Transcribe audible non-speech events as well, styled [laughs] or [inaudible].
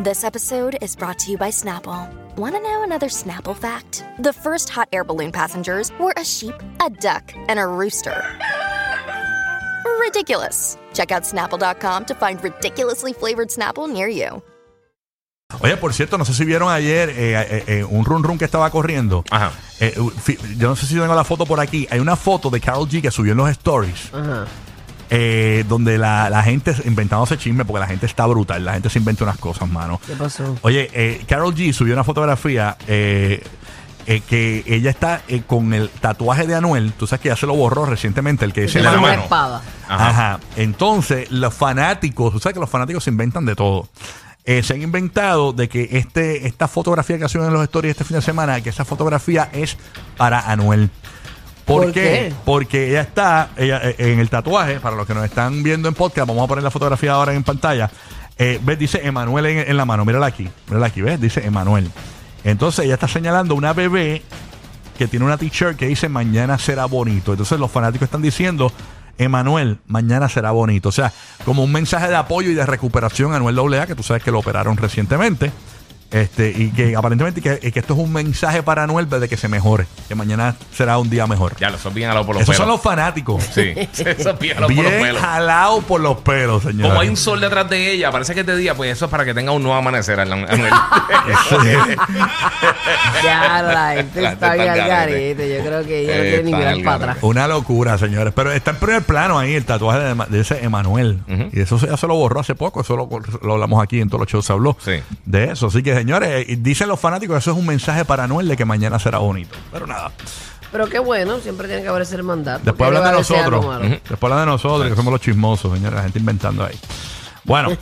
This episode is brought to you by Snapple. Want to know another Snapple fact? The first hot air balloon passengers were a sheep, a duck, and a rooster. Ridiculous. Check out snapple.com to find ridiculously flavored Snapple near you. Oye, por cierto, no sé si vieron ayer eh, eh, eh, un run run que estaba corriendo. Ajá. Eh, yo no sé si tengo la foto por aquí. Hay una foto de Carol G que subió en los stories. Eh, donde la, la gente inventándose chisme porque la gente está brutal. La gente se inventa unas cosas, mano. ¿Qué pasó? Oye, eh, Carol G subió una fotografía eh, eh, que ella está eh, con el tatuaje de Anuel. Tú sabes que ya se lo borró recientemente, el que dice la mano. espada. Ajá. Ajá. Entonces, los fanáticos, tú sabes que los fanáticos se inventan de todo. Eh, se han inventado de que este, esta fotografía que ha subido en los stories este fin de semana, que esa fotografía es para Anuel. ¿Por, ¿Por qué? qué? Porque ella está ella, eh, en el tatuaje, para los que nos están viendo en podcast, vamos a poner la fotografía ahora en pantalla. Eh, ¿Ves? Dice Emanuel en, en la mano, mírala aquí, mírala aquí, ¿ves? Dice Emanuel. Entonces ella está señalando una bebé que tiene una t-shirt que dice mañana será bonito. Entonces los fanáticos están diciendo, Emanuel, mañana será bonito. O sea, como un mensaje de apoyo y de recuperación a Anuel AA, que tú sabes que lo operaron recientemente. Este, y que aparentemente que, que esto es un mensaje para Anuel de que se mejore, que mañana será un día mejor. Ya, eso es bien jalado por los Esos son pelos. los fanáticos. Sí, [laughs] eso es bien jalado por los Bien pelos. jalado por los pelos, señor. Como hay un sol detrás de ella, parece que es de día, pues eso es para que tenga un nuevo amanecer. Anuel. [laughs] Ya la gente La está bien al al garete. Yo creo que ella no Eh, quiere ni está mirar al para garete. atrás. Una locura, señores. Pero está en primer plano ahí el tatuaje de, de ese Emanuel. Y eso se- ya se lo borró hace poco. Eso lo, lo hablamos aquí en todos los shows. Se habló Sí. de eso. Así que, señores, y dicen los fanáticos que eso es un mensaje para Anuel de que mañana será bonito. Pero nada. Pero qué bueno, siempre tiene que haber ese hermandad. Después ¿Por qué hablan de nosotros. Después hablan de nosotros, que somos los chismosos, señores. La gente inventando ahí. Bueno. [laughs]